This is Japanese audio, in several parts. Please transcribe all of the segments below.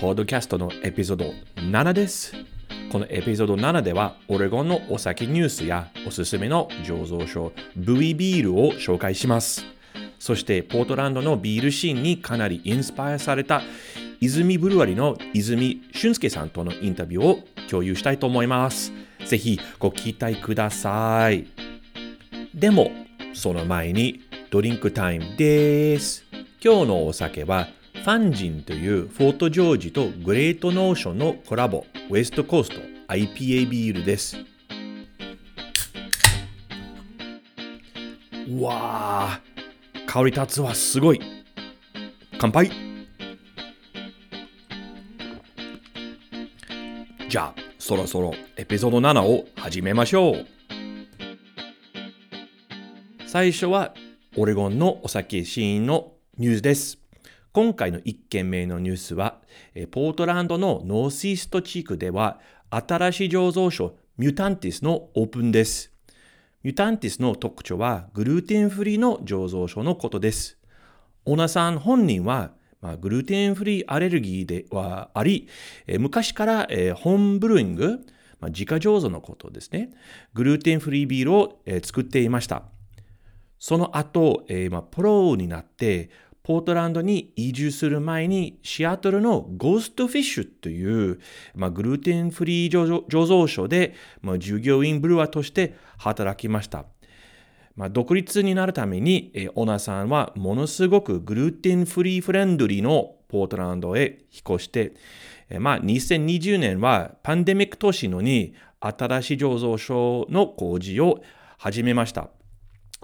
ポッドキャストのエピソード7です。このエピソード7ではオレゴンのお酒ニュースやおすすめの醸造所ブイビールを紹介します。そしてポートランドのビールシーンにかなりインスパイアされた泉ブルワリの泉俊介さんとのインタビューを共有したいと思います。ぜひご期待ください。でも、その前にドリンクタイムです。今日のお酒はファンジンというフォートジョージとグレートノーションのコラボウエストコースト IPA ビールですう。わー、香り立つはすごい。乾杯じゃあ、そろそろエピソード7を始めましょう。最初は、オレゴンのお酒シーンのニュースです。今回の1件目のニュースは、ポートランドのノースイースト地区では、新しい醸造所ミュタンティスのオープンです。ミュタンティスの特徴は、グルテンフリーの醸造所のことです。オーナーさん本人は、まあ、グルテンフリーアレルギーではあり、え、昔から、えー、ホームブルーイング、まあ、自家醸造のことですね。グルテンフリービールを、えー、作っていました。その後、えーまあ、プロになって、ポートランドに移住する前にシアトルのゴーストフィッシュという、まあ、グルテンフリー醸造所で、まあ、従業員ブルワーとして働きました。まあ、独立になるために、えー、オナさんはものすごくグルテンフリーフレンドリーのポートランドへ引っ越して、えー、まあ、2020年はパンデミック年のに新しい醸造所の工事を始めました。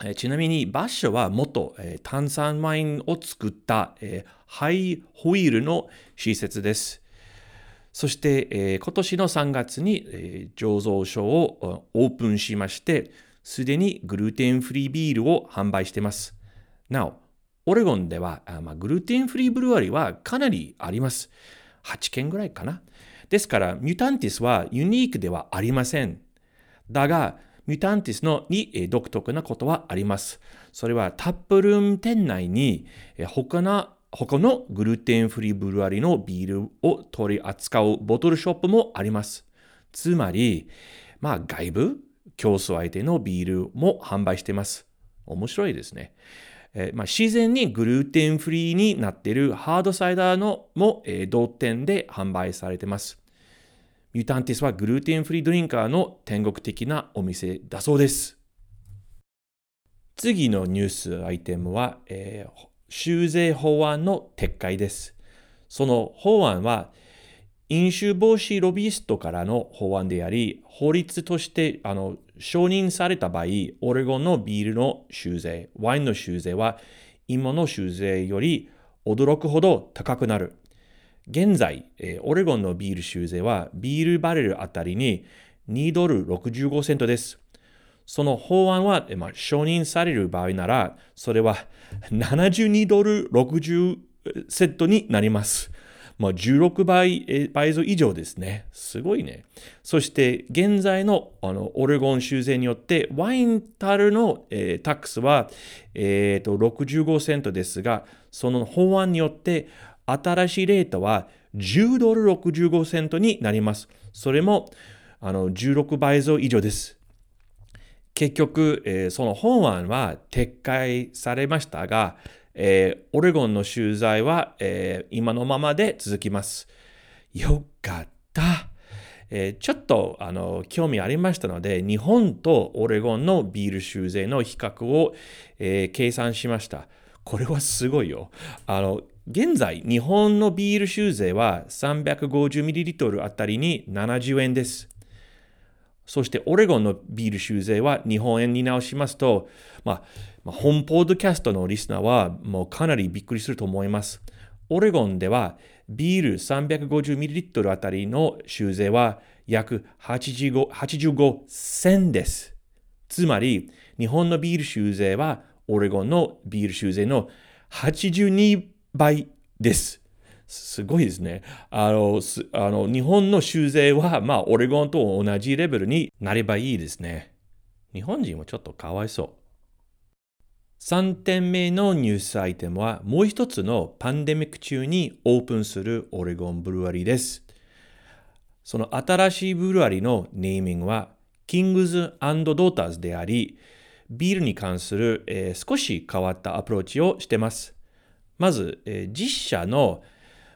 え、ちなみに場所は元、え、炭酸ワインを作った、え、ハイホイールの施設です。そして、え、今年の3月に、え、醸造所をオープンしまして、すでにグルテンフリービールを販売しています。なお、オレゴンでは、ま、グルテンフリーブルワリーはかなりあります。8件ぐらいかな。ですから、ミュタンティスはユニークではありません。だが、ミュタンティスのに独特なことはあります。それはタップルーム店内に他の他のグルテンフリーブルワリのビールを取り扱うボトルショップもあります。つまり、まあ外部、競争相手のビールも販売しています。面白いですね。えー、まあ、自然にグルテンフリーになっているハードサイダーのも、えー、同店で販売されています。ミュタンティスはグルーテンフリードリンカーの天国的なお店だそうです。次のニュースアイテムは、えー、修税法案の撤回です。その法案は、飲酒防止ロビーストからの法案であり、法律としてあの承認された場合、オレゴンのビールの修税、ワインの修税は今の修税より驚くほど高くなる。現在、オレゴンのビール修税はビールバレルあたりに2ドル65セントです。その法案は、まあ、承認される場合なら、それは 72ドル60セントになります。まあ、16倍倍増以上ですね。すごいね。そして現在のあのオレゴン修正によってワインタルの、えー、タックスは、えーと、65セントですが、その法案によって新しいレートは10ドル65セントになります。それもあの16倍増以上です。結局、えー、その法案は撤回されましたが、えー、オレゴンの取材は、えー、今のままで続きます。よかった。え、ちょっとあの興味ありましたので、日本とオレゴンのビール修税の比較を、え、計算しました。これはすごいよ。あの現在、日本のビール修税は 350ml あたりに70円です。そして、オレゴンのビール修税は日本円に直しますと、まあ、本ポッドキャストのリスナーはもうかなりびっくりすると思います。オレゴンではビール 350ml あたりの修税は約85 85センです。つまり、日本のビール修税はオレゴンのビール修税の82倍です。すごいですね。あの、あの日本の修税は、まあ、オレゴンと同じレベルになればいいですね。日本人もちょっとかわいそう。3点目のニュースアイテムは、もう一つのパンデミック中にオープンするオレゴンブルワリーです。その新しいブルワリーのネーミングは、キングズドーターズであり、ビールに関する、えー、少し変わったアプローチをしてます。まず、えー、実写の、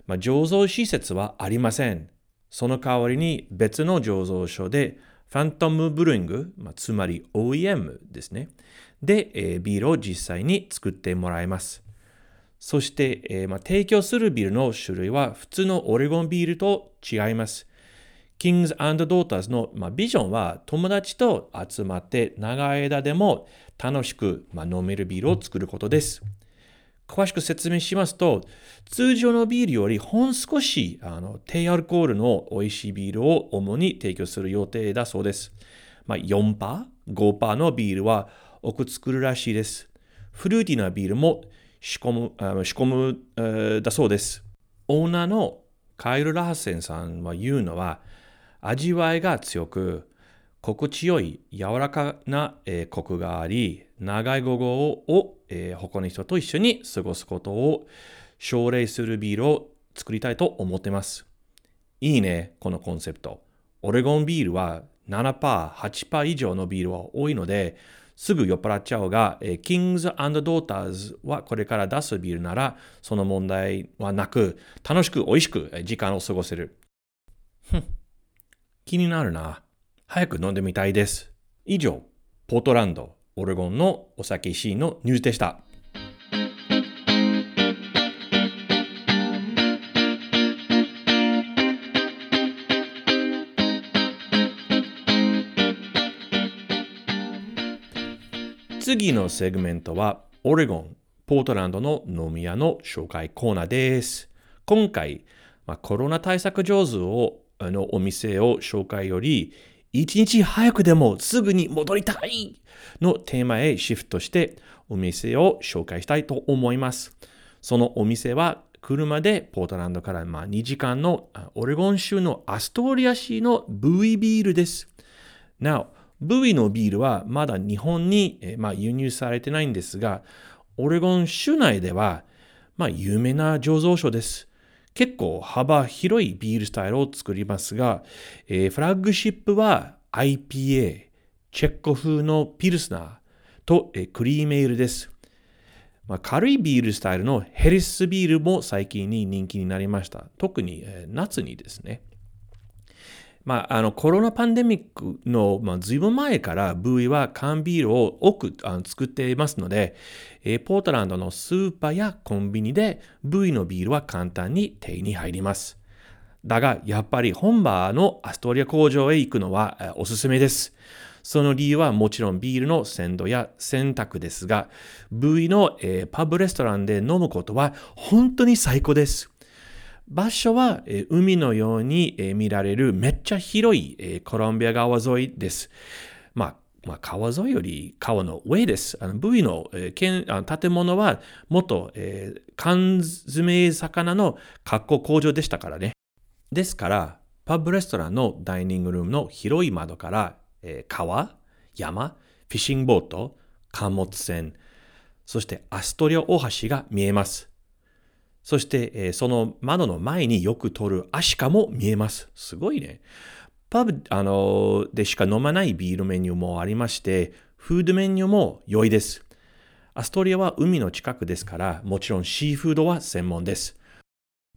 まあ、醸造施設はありません。その代わりに別の醸造所で、ファントムブルーイング、まあ、つまり OEM ですね。で、えー、ビールを実際に作ってもらいます。そして、えーまあ、提供するビールの種類は普通のオレゴンビールと違います。Kings and Daughters の、まあ、ビジョンは友達と集まって長い間でも楽しく、まあ、飲めるビールを作ることです。詳しく説明しますと、通常のビールよりほん少しあの低アルコールの美味しいビールを主に提供する予定だそうです。まあ、4%、5%のビールは多く作るらしいです。フルーティーなビールも仕込む、あ仕込む、えー、だそうです。オーナーのカイル・ラーセンさんは言うのは、味わいが強く、心地よい柔らかな、えー、コクがあり、長い午後を、えー、他の人と一緒に過ごすことを奨励するビールを作りたいと思ってます。いいね、このコンセプト。オレゴンビールは7%、8%以上のビールは多いので、すぐ酔っ払っちゃうが、えー、Kings and Daughters はこれから出すビールなら、その問題はなく、楽しく美味しく時間を過ごせる。ふん気になるな。早く飲んでみたいです。以上、ポートランド、オレゴンのお酒シーンのニュースでした。次のセグメントは、オレゴン、ポートランドの飲み屋の紹介コーナーです。今回、まあ、コロナ対策上手をあのお店を紹介より、一日早くでもすぐに戻りたいのテーマへシフトしてお店を紹介したいと思います。そのお店は車でポートランドからまあ2時間のオレゴン州のアストリア市のブイビールです。なお、ブイのビールはまだ日本に、ま、輸入されてないんですが、オレゴン州内では、ま、有名な醸造所です。結構幅広いビールスタイルを作りますが、えー、フラッグシップは IPA、チェッコ風のピルスナーと、えー、クリーメールです。まあ、軽いビールスタイルのヘリスビールも最近に人気になりました。特に、えー、夏にですね。まあ、あのコロナパンデミックの、まあ、ずいぶん前からブイは缶ビールを多くあの作っていますので、えー、ポートランドのスーパーやコンビニでブイのビールは簡単に手に入ります。だが、やっぱり本場のアストリア工場へ行くのはおすすめです。その理由はもちろんビールの鮮度や選択ですが、ブイの、えー、パブレストランで飲むことは本当に最高です。場所は、海のように、見られるめっちゃ広い、コロンビア川沿いです。まあまあ、川沿いより川の上です。あのブイの、えー、建物は元、えー、缶詰魚の加工工場でしたからね。ですから、パブレストランのダイニングルームの広い窓から、えー、川、山、フィッシングボート、貨物船、そしてアストリア大橋が見えます。そして、えー、その窓の前によく通るアシカも見えます。すごいね。パブ、あのでしか飲まないビールメニューもありまして、フードメニューも良いです。アストリアは海の近くですから、もちろんシーフードは専門です。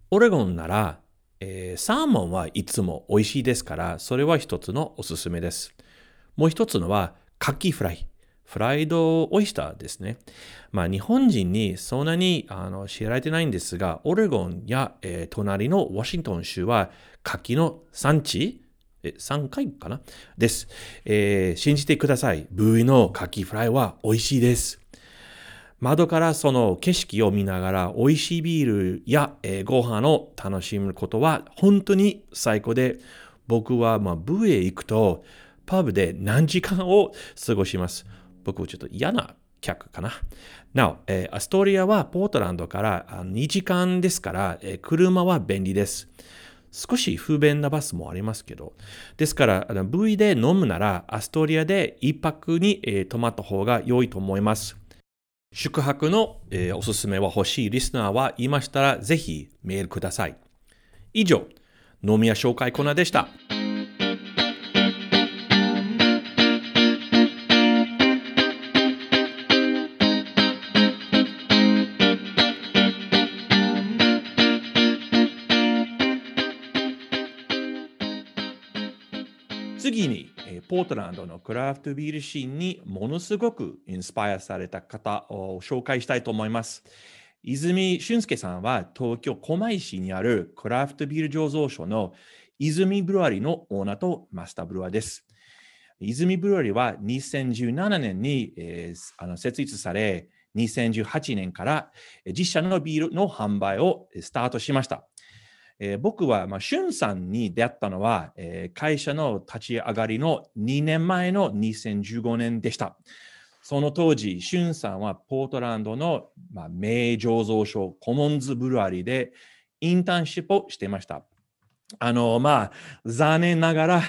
オレゴンなら、えー、サーモンはいつも美味しいですから、それは一つのおすすめです。もう一つのは、カキフライ。フライドオイスターですね。まあ日本人にそんなにあの知られてないんですが、オレゴンや、えー、隣のワシントン州は牡蠣の産地？え3回かな？です、えー、信じてください。ブーイのカキフライは美味しいです。窓からその景色を見ながら美味しいビールや、えーご飯を楽しむことは本当に最高で、僕はまあ部へ行くとパブで何時間を過ごします。僕はちょっと嫌な客かな。なお、えーアストリアはポートランドから2時間ですから、えー車は便利です。少し不便なバスもありますけど。ですから、あの V で飲むなら、アストリアで一泊に、えー泊まった方が良いと思います。宿泊の、えーおすすめは欲しいリスナーはいましたら、ぜひメールください。以上、飲み屋紹介コーナーでした。次に、えーポートランドのクラフトビールシーンにものすごくインスパイアされた方を紹介したいと思います。泉俊介さんは東京狛江市にあるクラフトビール醸造所の泉ブルワリーのオーナーとマスターブルワーです。泉ブルワリーは2017年に、えーあの設立され、2018年からえー実社のビールの販売をえースタートしました。えー僕は、まあ、シュンさんに出会ったのは、えー会社の立ち上がりの2年前の2015年でした。その当時、シュンさんはポートランドの、まあ、名醸造所コモンズブルワリでインターンシップをしていました。あの、まあ、残念ながら、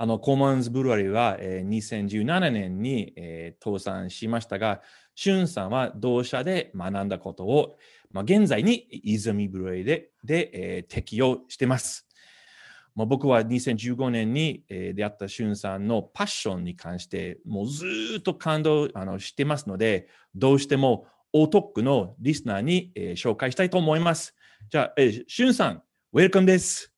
あの、コモンズブルワリーは、えー2017年に、えー倒産しましたが、シュンさんは同社で学んだことを、まあ、現在に泉ブルワリーでで、えー適用しています。まあ、僕は2015年に、えー出会ったシュンさんのパッションに関して、もうずっと感動あのしてますので、どうしてもオートックのリスナーに、えー紹介したいと思います。じゃあ、えーシュンさん、ウェルカムです。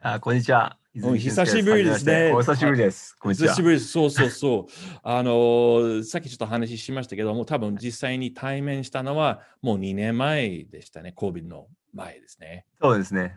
あ、こんにちは。お久しぶりですねお久しぶりです。久し。ぶりです。そうそうそう。あのーさっきちょっと話しましたけども、多分実際に対面したのはもう2年前でしたね。COVID の前ですね。そうですね。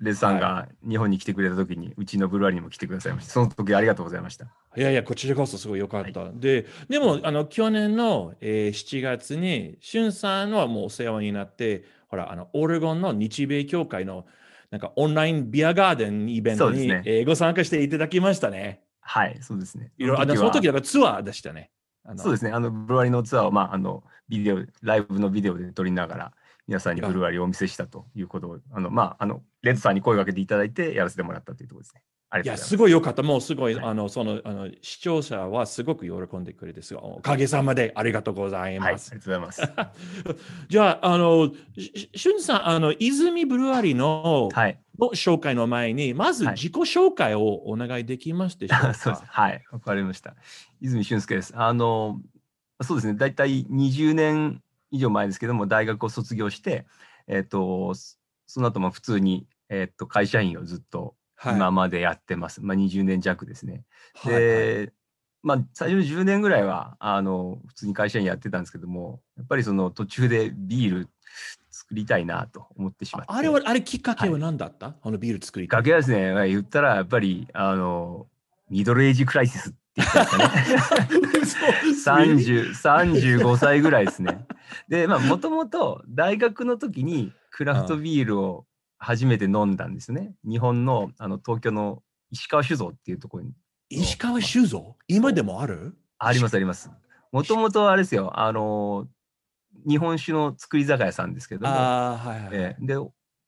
レズさんが日本に来てくれた時に、うちのブルワリーにも来てくださいました。その時ありがとうございました。いやいや、こちらこそすごい良かった。で、でも、あの、去年の、えー7月に、しゅんさんはもうお世話になって、ほら、あの、オレゴンの日米協会の、なんかオンラインビアガーデンイベントに、そうですねえーご参加していただきましたね。はい、そうですね。いろいろ、その時だからツアーでしたね。そうですね。あの、ブルワリーのツアーを、まあ、あの、ビデオ、ライブのビデオで撮りながら、皆さんにブルワリーをお見せしたということを、あの、まあ、あの、レッドさんに声をかけていただいて、やらせてもらったというところですね。いや、す。すごい良かった。もうすごい、はいあの、その、あの、視聴者はすごく喜んでくれてすおかげさまでありがとうございはい、あります。がとうございます。じゃあ、あの、ししゅんさん、あの、泉ブルワリーの、はい。の紹介の前に、まずはい自己紹介をお願いできますでしょうか？はい。わかりました。泉俊介です。あの、そうですね。大体20年以上前ですけども、大学を卒業して、えっ、と、そその後も普通に、えっ、と、会社員をずっとはい、今までやってます。まあ20年弱ですね。はいはいで、まあ最初の10年ぐらいは、あの、普通に会社員やってたんですけども、やっぱりその途中でビール作りたいなと思ってしまって。ああれは、あれきっかけは何だった、あのビール作りきっかけはですね、まあ言ったらやっぱり、あの、ミドルエイジクライシスって言ったんですかね。30 35歳ぐらいですね。で、まあ、もともと大学の時にクラフトビールを初めて飲んだんですね。日本のあの東京の石川酒造っていうところに。石川酒造？今でもある？ありますあります。もともとあれですよ、あの、日本酒の作り酒屋さんですけども、ああ、はいはい。ええ。で、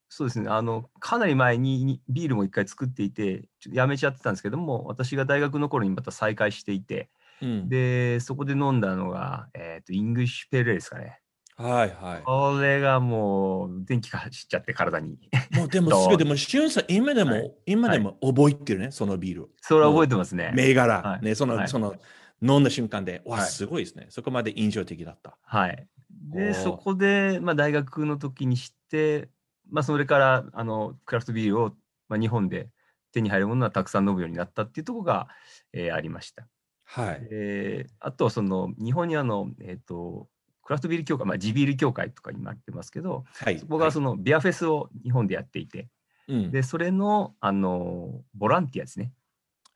そうですね、あの、かなり前ににビールも一回作っていて、やめちゃってたんですけども、私が大学の頃にまた再開していて、うん、で、そこで飲んだのが、えっ、と、イングリッシュペールですかね。はいはい。これがもう、電気が走っちゃって体に。もうでも すごい、でも、しゅんさん、今でも、はい今でも覚えてるね、そのビール。それは覚えてますね。銘柄、はいね、その、はいその、飲んだ瞬間で、わ、はいすごいですね。そこまで印象的だった。はい。で、そこで、まあ、大学の時に知って、まあ、それから、あの、クラフトビールを、まあ、日本で手に入るものはたくさん飲むようになったっていうところが、えーありました。はい。えーあとはその日本にあの、えっとクラフトビール協会、まあ、地ビール協会とか今言ってますけど、はい。そこがそのビアフェスを日本でやっていて、うん、でそれのあのボランティアですね、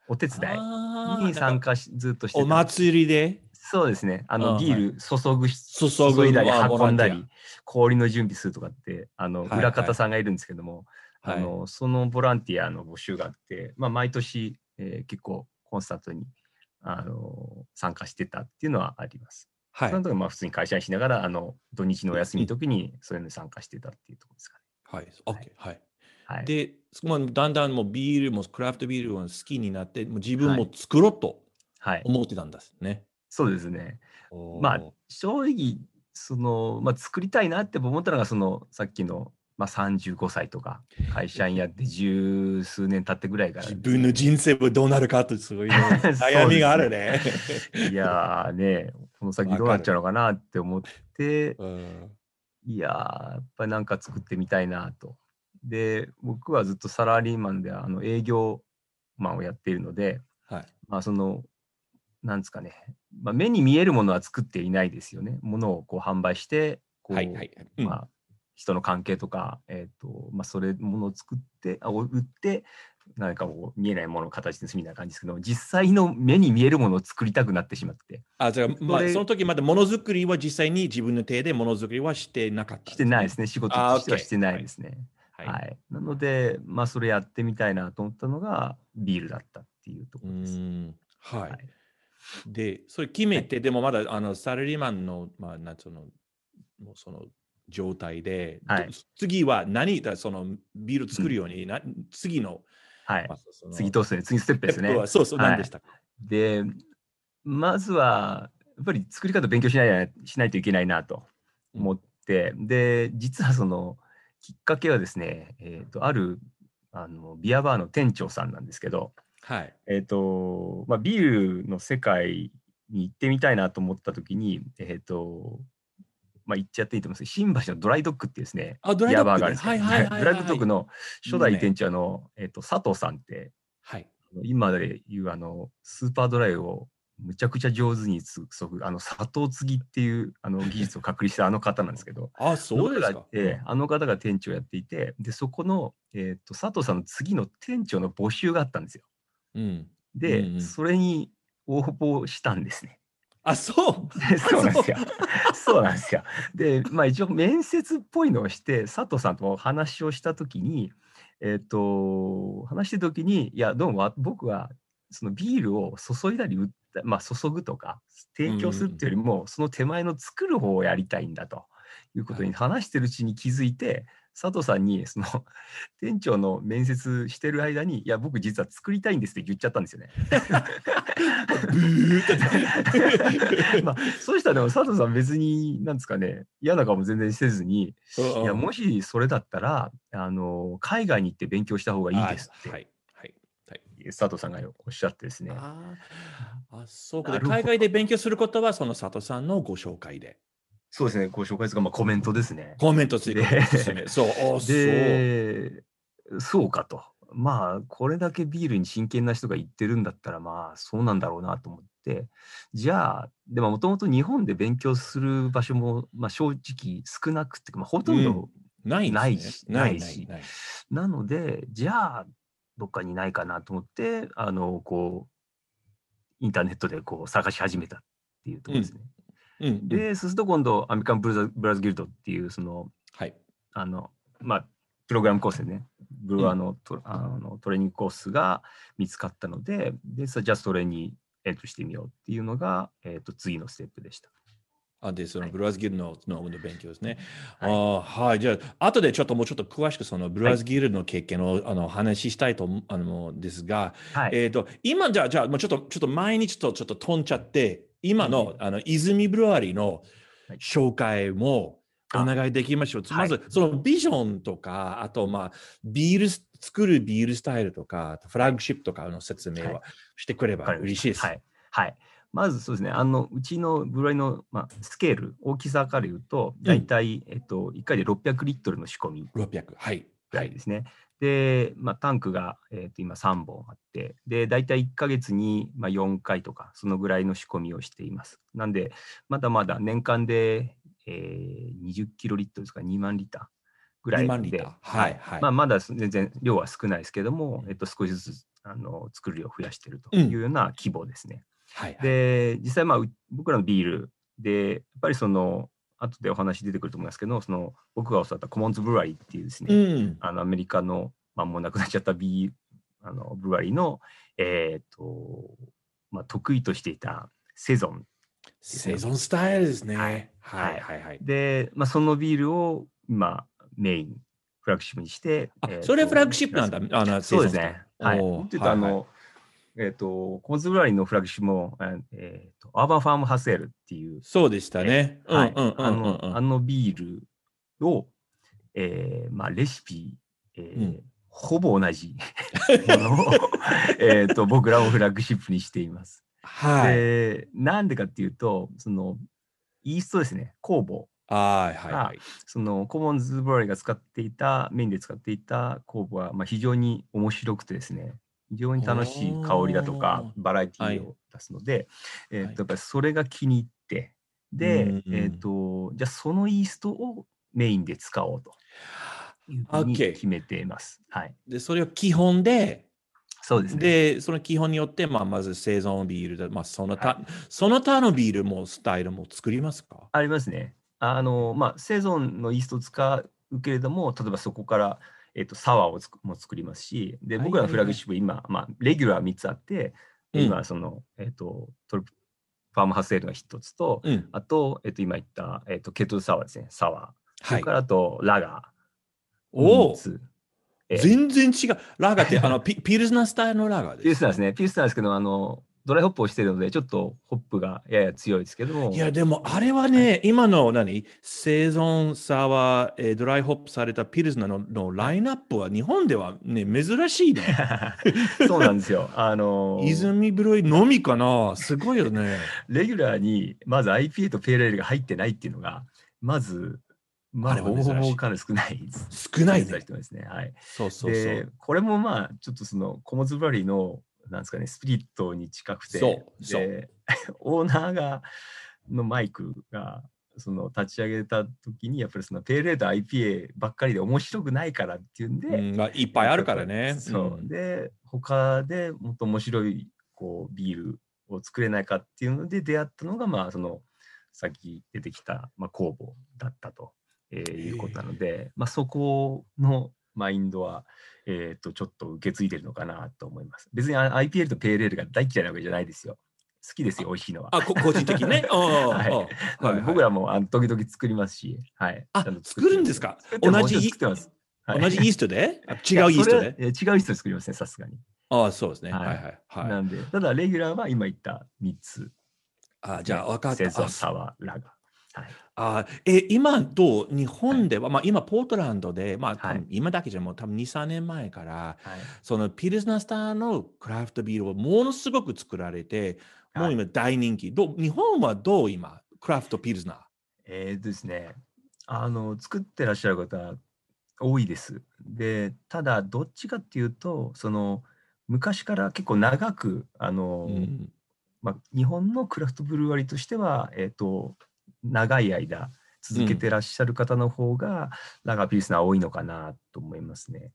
お手伝いに参加しずっとしてお祭りで？そうですね。あの、あビール注ぐし、注ぐいだり運んだり、氷の準備するとかって、あの、はい裏方さんがいるんですけども、はい。あの、そのボランティアの募集があって、まあ、毎年、えー結構コンスタントに、あの、参加してたっていうのはあります。はいその時はまあ普通に会社にしながら、あの、土日のお休みの時にそういうのに参加してたっていうところですかはい。OK。はい。ね。はい。で、まあ、だんだんもうビールもクラフトビールを好きになって、もう自分も作ろうとはい。思ってたんですね。そうですね。まあ正直その、まあ、作りたいなって思ったのがそのさっきの、まあ、35歳とか会社員やって十数年経ってぐらいから自分の人生はどうなるかってすごいね 悩みがあるね。いやーねこの先どうなっちゃうのかなって思ってうんいやーやっぱりなんか作ってみたいなと。で僕はずっとサラリーマンであの営業マンをやっているのではい。まあそのなんですかね、まあ、目に見えるものは作っていないですよね。ものをこう販売してこう、はい。はい。うんまあ、人の関係とか、えっ、と、まあ、それものを作って、あ、売って、何かこう見えないものを形にするみたいな感じですけど、実際の目に見えるものを作りたくなってしまって、あ、じゃあ、まあ、その時まだものづくりは実際に自分の手でものづくりはしてなかったんしてないですね。ね。仕事あとしてはしてないですね。は。はいい。なので、まあ、それやってみたいなと思ったのが、ビールだったっていうとこうろです。ん。はい。はいで、それ決めて、でもまだあのサラリーマンの、まあ、なんつうの、もうその状態で、はい。ど次は何だ、そのビール作るように、な次の、はい。ま。あその次どうする？次のステップですね。そうそう、はい。何でしたか、で、まずは、やっぱり作り方勉強しないしないといけないなと思って、で、実はその、きっかけはですね、えっ、と、ある、あの、ビアバーの店長さんなんですけど、はい。えっ、と、まあ、ビールの世界に行ってみたいなと思った時に、えっ、と、まあ、言っちゃっていいと思うんですけど、新橋のドライドッグっていうですね、あ、ドライビドッグがあるんですけどはいはいはいはい。ドライドッグの初代店長の、えっ、と、佐藤さんって、はい。今でいうあのスーパードライをむちゃくちゃ上手に注ぐあの砂糖継ぎっていうあの技術を確立したあの方なんですけどあ、そうですかあの方が。ええあの方が店長をやっていてでそこの、えー、と佐藤さんの次の店長の募集があったんですよ。うん。で、うんうんそれに応募したんですね。あ、そう。そうなんですよ。そうなんですよ。で、まあ一応面接っぽいのをして、佐藤さんとお話をしたときに、えっ、と、話してるときに、いや、どうもわ僕は、そのビールを注いだり売った、まあ注ぐとか、提供するっていうよりも、その手前の作る方をやりたいんだということに話してるうちに気づいて、佐藤さんに、その、店長の面接してる間に、いや、僕実は作りたいんですって言っちゃったんですよね。まあ、そうしたらでも佐藤さん別に、なんですかね、嫌な顔も全然せずに、いや、もしそれだったら、あの、海外に行って勉強した方がいいですって、はい。はい。はい。佐藤さんがおっしゃってですね。あーあ、そうか。海外で勉強することは、その佐藤さんのご紹介で。そうですね、ご紹介ですが、まあ、コメントですね。コメント追加でおすすめ。そう。で、そうかと。まあ、これだけビールに真剣な人が言ってるんだったら、まあ、そうなんだろうなと思って、じゃあ、でももともと日本で勉強する場所も、まあ、正直少なくて、まあ、ほとんどないですねないしないないし。なので、じゃあ、どっかにないかなと思って、あの、こう、インターネットでこう探し始めたっていうところですね。うんうん。で、そうすると今度、アメリカンブルザブラズギルドっていう、その、はい。あの、まあ、プログラムコースでね、ブルワーのト,、あのトレーニングコースが見つかったので、で、さじゃあそれにエントリーしてみようっていうのが、えっ、と、次のステップでした。あで、そのはいブラズギルののの勉強ですね。はいあーはい。じゃあ、後でちょっともうちょっと詳しくそのブラズギルの経験を、あの話したいと思うあのですが、はい。えっ、と、今じゃあ、じゃあ、もうちょっと、ちょっと前にちょっと、ちょっと飛んじゃって、今の、あの、泉ブルワリーのはい紹介もお願いできましょう。はいまず、そのビジョンとか、あと、まあ、ビールス、作るビールスタイルとか、フラッグシップとかの説明ははしてくれば嬉しいです。はい。はい。まずそうですね、あの、うちのブルワリの、まあ、スケール、大きさから言うと、大体、えっと、1回で600リットルの仕込み600。はい。ぐらいですね。で、まあ、タンクが、えっと今3本あって、で、大体1ヶ月に、まあ、4回とか、そのぐらいの仕込みをしています。なんで、まだまだ年間で、えー、20キロリットルですか、2万リッターぐらい2万リッでターはいはいまあ、まだ全然量は少ないですけども、えっと、少しずつあの作る量を増やしているというような規模ですね。はい。で、実際まあう僕らのビールで、やっぱりその、後でお話出てくると思いますけど、その僕が教わったコモンズブルワリーっていうですね、うん。あのアメリカの、まあ、もうなくなっちゃったビーあのブルワリーの、えっ、と、まあ、得意としていたセゾン。セゾンスタイルですね。ははいいはいはいはい。で、まあ、そのビールを今メイン、フラッグシップにして。あえーとそれフラッグシップなんだ。あのそうですね。はい。おーというと、あの、はいえっ、と、コモンズブルワリーのフラッグシップも、えっ、と、アーバンファームハセールっていう、そうでしたね。うんはいうんうんうんあの、うんあのビールを、えーまあ、レシピ、えーうんほぼ同じものを、えーと僕らをフラッグシップにしています。はい。でなんでかっていうとそのイーストですね酵母はいはいはい。そのコモンズブロリーが使っていたメインで使っていた酵母は、まあ、非常に面白くてですね非常に楽しい香りだとかバラエティーを出すので、えーはい。とやっぱりそれが気に入ってで、うんえっ、とじゃあそのイーストをメインで使おうというふうに決めています。はい、で、それを基本で、そうですね。で、その基本によって、まあ、まず生存ビールで、まあ、その他、はその他のビールもスタイルも作りますか？ありますね。あの、まあ、セゾンのイーストを使うけれども、例えばそこから、えっとサワーをつくも作りますし、で、はい僕らのフラッグシップ、今、まあ、レギュラー3つあって、今、その、えっ、と、トルファームハウスエールが1つと、うん。あと、えっ、と、今言った、えっ、と、ケトルサワーですね、サワー。そはいれか。らあと、ラガー。おお全然違う。ラガーって、あの、ピピルスナースタイルのラガーです。ピルスナーですね。ピルスナーですけど、あの、ドライホップをしているので、ちょっとホップがやや強いですけども。いや、でも、あれはね、今の何？セゾンサワー、えードライホップされたピルスナーののラインナップは日本ではね、珍しいね。そうなんですよ。あの、泉ブルイのみかな？すごいよね。レギュラーにまず IPA とペールエールが入ってないっていうのが、まず、まあ、ほぼほぼかなり少ない。少ないね。ですね。はい。そうそうそでう。、これもまあ、ちょっとその、コモズブラリーの、なんですかね、スピリットに近くて、で、オーナーが、のマイクが、その立ち上げた時にやっぱりそのペールエールと IPA ばっかりで面白くないからっていうんで、うんまあ、いっぱいあるからね。そう。んで、他でもっと面白いこうビールを作れないかっていうので出会ったのが、まあ、その、さっき出てきた、まあ、工房だったと、えーいうことなので、まあ、そこのマインドは、えっ、と、ちょっと受け継いでるのかなと思います。別にあ IPL とペールエールが大嫌いなわけじゃないですよ。好きですよ、美味しいのは。あ、こ個人的にね？うんはいはい僕らもあの時々作りますし、はい。あ作るんですか？同じ？作ってます。はい同じイーストで？あ違うイーストで？違うイーストで作りますね、さすがに。あそうですね。ははいいはいはい。なんで、ただレギュラーは今言った3つ。あじゃあ分かった。セゾサワー、ラガ。はい。あえ今どう？日本では、まあ今ポートランドで、まあ今だけじゃもう多分2、3年前から、はい。そのピルスナースターのクラフトビールをものすごく作られて、もう今大人気。どう？日本はどう今、クラフトピルスナーえーとですね、あの、作ってらっしゃる方多いです。で、ただ、どっちかっていうと、その、昔から結構長く、あの、うんまあ、日本のクラフトブルワリーとしては、えっ、と、長い間続けてらっしゃる方の方が、ラガーピルスナー多いのかなと思いますね。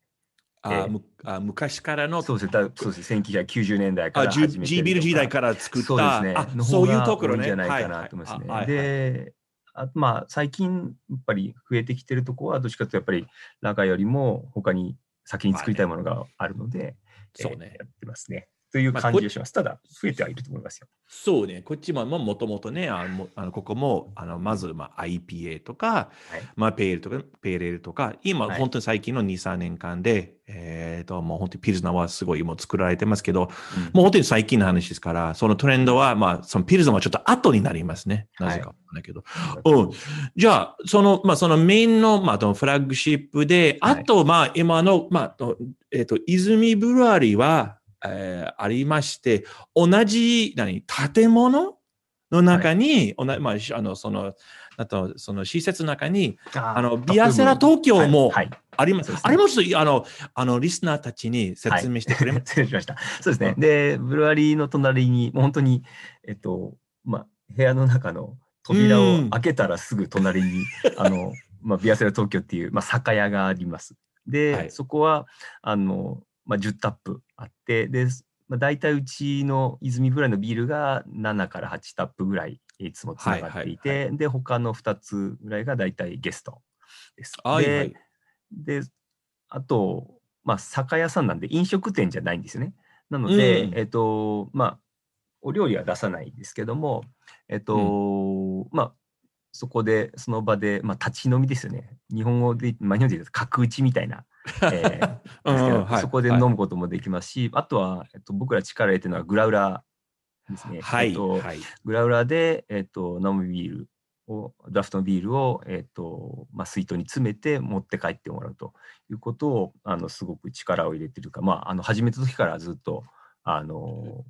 あ、あ昔からのそうですね、だそうですね1990年代かあら G, 始めて G ビル時代らから作ったそうですね。あのそういうところね。じゃないかはなと思いますね。はいはいで、あまあ、最近、やっぱり増えてきてるところは、どっちかというと、やっぱり、ラガーよりも、他に先に作りたいものがあるので、そうねえーやってますね。というまあ感じがします。ただ、増えてはいると思いますよ。そうね、こっちももともとね、あのもあのここもあのまず、まあ、IPA とか、はいまあ、ペールとか、ペーレールとか、今、はい本当に最近の2、3年間で、えっ、と、もう本当にピルスナーはすごいもう作られてますけど、うんもう本当に最近の話ですから、そのトレンドは、まあ、そのピルスナーはちょっと後になりますね。なぜかわかんないけど。うん。じゃあ、その、まあ、そのメインの、まあ、そのフラッグシップで、はいあと、まあ、今の、まあ、とえっ、と、泉ブルワリーは、えーありまして、同じ、何、建物の中に、おなまあ、しあの、その、あと、その施設の中に、ああの、ビアセラ東京もはい。あります。すねあれもちょっと、あの、あの、リスナーたちに説明してくれます？失礼しました。そうですね。で、ブルワリーの隣に、もう本当に、えっと、まあ、部屋の中の扉を開けたらすぐ隣に、あの、まあ、ビアセラ東京っていう、まあ、酒屋があります。で、はいそこは、あの、まあ、10タップあって、で、まあ、大体うちの泉ブライのビールが7から8タップぐらいいつもつながっていて、はいはいで、他の2つぐらいが大体ゲストです。で、はいはい。で、あと、まあ、酒屋さんなんで飲食店じゃないんですよね。なので、うんえっと、まあ、お料理は出さないんですけども、えっと、まあ、そこで、その場で、まあ、立ち飲みですよね。日本語で、まあ、日本で言うと角打ちみたいな、えそこで飲むこともできますし、あとは、えっと、僕ら力入れてるのはグラウラーですね。はい。えっとはい。グラウラーで、えっと、飲むビールを、ドラフトのビールを、えっと、まあ、水筒に詰めて持って帰ってもらうということを、あの、すごく力を入れてるか、まあ、あの、始めた時からずっと、あの、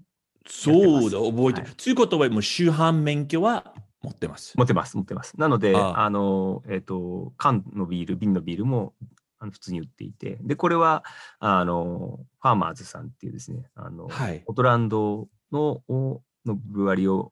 そうだ、覚えてる。はいということは、もう主犯免許は持ってます。持ってます、持ってます。なので、ああの、えっと、缶のビール、瓶のビールも、あの普通に売っていて、で、これは、あの、ファーマーズさんっていうですね、あの、はい。ポートランドの、をのブルワリーを、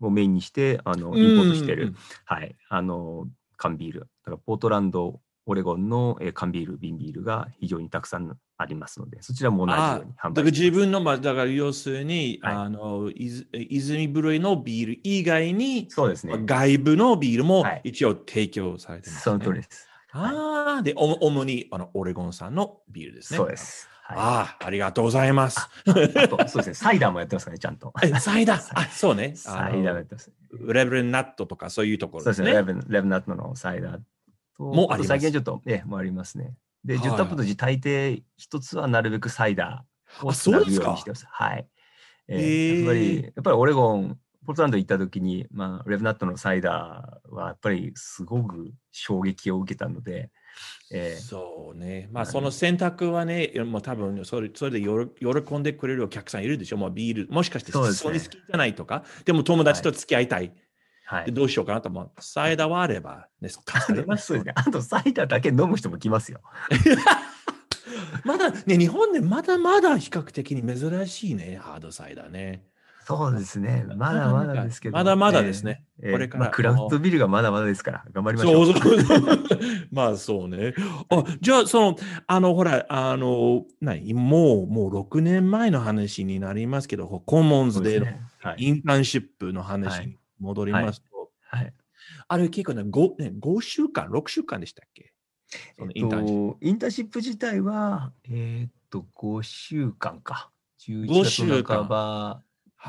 をメインにして、あの、うんインポートしてる、はい、あの、缶ビール。だから、ポートランド、オレゴンの、えー缶ビール、瓶ビールが非常にたくさんありますので、そちらも同じように販だから売してます。自分の、まあ、だから要するに、はいあの、いず泉ブルイのビール以外に、そうですね。外部のビールもはい一応提供されてます、ねその通りです。ああ、で、お主にあのオレゴン産のビールですね。そうで。す。はいああ、ありがとうございます。あと、そうですね、サイダーもやってますからね、ちゃんと。えサイダー？あ、そうね。サイダーもやあってます。のレブレンナットとかそういうところそうですね、ですね。レブンレブナットのサイダーと、もありますと最近ちょっと、ええ、もうありますね。で、はい10タップのうち大抵一つはなるべくサイダーをあつなぐそうようにしてます。はい。えへええやっぱり、やっぱりオレゴン、ポートランド行った時に、まあ、レブナットのサイダーはやっぱりすごく衝撃を受けたので、ええそうね。まあ、はいその選択はね、もう多分それ、それでよろ喜んでくれるお客さんいるでしょ？もうビール、もしかしてそうですねそんなに好きじゃないとか、でも友達と付き合いたい。はい。でどうしようかなと思う。サイダーはあれば、ね、助か？りますそうですね。あと、サイダーだけ飲む人も来ますよ。まだね、日本でまだまだ比較的に珍しいね、ハードサイダーね。そうですね。まだまだですけど。まだまだですねええ。これからまあクラフトビールがまだまだですから、頑張りましょ。そううそう。まあそうね。あじゃあ、その、あの、ほら、あの、何？もう、もう6年前の話になりますけど、コモンズでの。インターンシップのはい話に戻りますと、はいあれ結構ね 5, ね、5週間、6週間でしたっけ？そのインターンシップ。とインターンシップ自体は、えーっと、5週間か。11 5月週の間半ば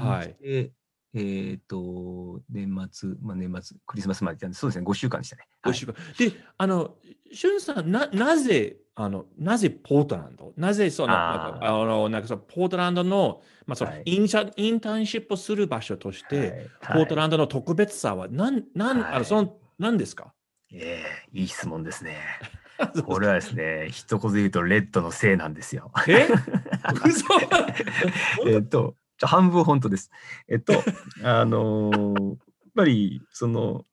はい。に来て、えーっと、年末、まあ年末、クリスマスまで行ったんで、そうですね、5週間でしたね。5週間。で、あの、しゅんさん、な、なぜ、あの、なぜポートランド？なぜその、あの、なんかそのポートランドの、まあ、その、はい。インシャインターンシップをする場所としはい。て、はい。ポートランドの特別さは、なん、なん、あの、はいその、何ですか？ええいい質問ですね。これはですね、一言で言うと、レッドのせいなんですよ。え？嘘。えっと、半分本当です。えっと、あのーやっぱり、その、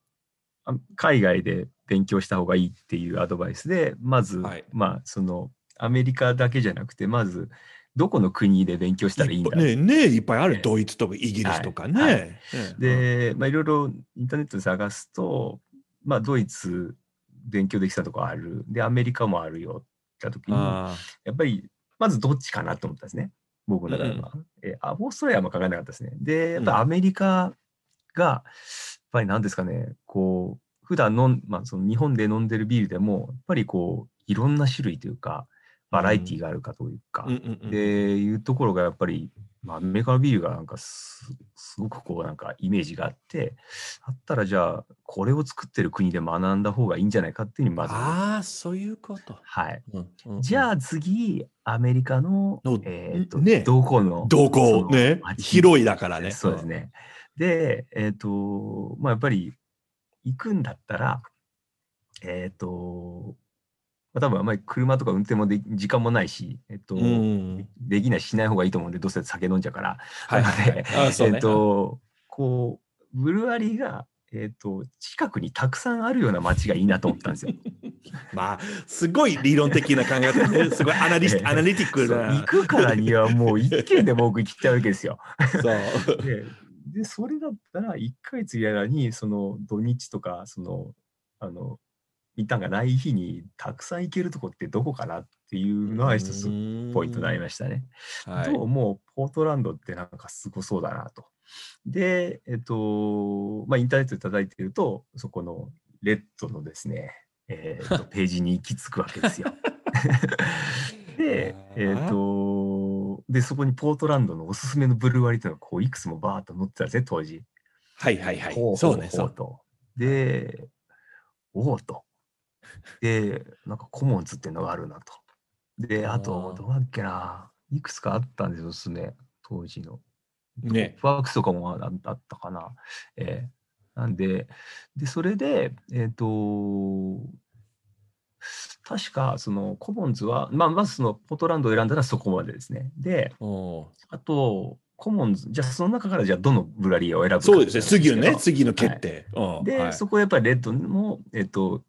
あ海外で勉強した方がいいっていうアドバイスで、まず、はいまあ、その、アメリカだけじゃなくて、まず、どこの国で勉強したらいいんだねねいっぱいある。ええドイツとかイギリスとかね。はいええで、まあ、いろいろインターネットで探すと、まあ、ドイツ勉強できたとこある。で、アメリカもあるよって時に、あやっぱり、まずどっちかなと思ったんですね。僕の中では。えあオーストラリアも考えなかったですね。で、やっぱりアメリカが、やっぱり何ですかね、こう、普段飲ん、まあ、その日本で飲んでるビールでも、やっぱりこう、いろんな種類というか、バラエティがあるかというか、あうんうんうんで、いうところがやっぱり、まあ、アメリカのビールがなんかす、すごくこう、なんかイメージがあって、あったらじゃあ、これを作ってる国で学んだ方がいいんじゃないかっていうまず、ああ、そういうこと。はい。うんうんじゃあ次、アメリカのの、えっ、と、ねどこの、どこ？ね街？広いだからね。そうですね。で、えっ、と、まあ、やっぱり、行くんだったら、えっ、と、まあ、多分あんまり車とか運転もで時間もないし、えっ、と、うん。できないしない方がいいと思うんで、どうせ酒飲んじゃうから。はいはいね。えっ、と、こう、ブルワリーが、えっ、と、近くにたくさんあるような街がいいなと思ったんですよ。まあ、すごい理論的な考え方ね。すごいアナリ アナリティックな。行くからにはもう一軒でも多く行きたいわけですよ。そう。で、でそれだったら、1ヶ月やらに、その土日とか、その、あの、イターンがない日にたくさん行けるとこってどこかなっていうのは一つポイントになりましたね。はいと、もう、ポートランドってなんかすごそうだなと。で、えっと、まあ、インターネットで叩いてると、そこのレッドのですね、えー、と ページに行き着くわけですよ。で、えっ、と、で、そこにポートランドのおすすめのブルワリっていうのがこういくつもバーっと載ってたんですね、当時。はいはいはい。ほそうね、そう。と。で、おおと。で、なんかコモンズっていうのがあるなと。で、あと、どうだっけな。いくつかあったんですよ、おすすめ。当時の。ね。ワークスとかもああったかな。えーなんで、で、それで、えっ、と、確か、その、コモンズは、まあ、まずその、ポートランドを選んだのはそこまでですね。で、あと、コモンズ、じゃあその中からじゃあどのブラリーを選ぶかそうですね、次のね、次の決定。うんどで、はいそこはやっぱりレッドも、えっ、と、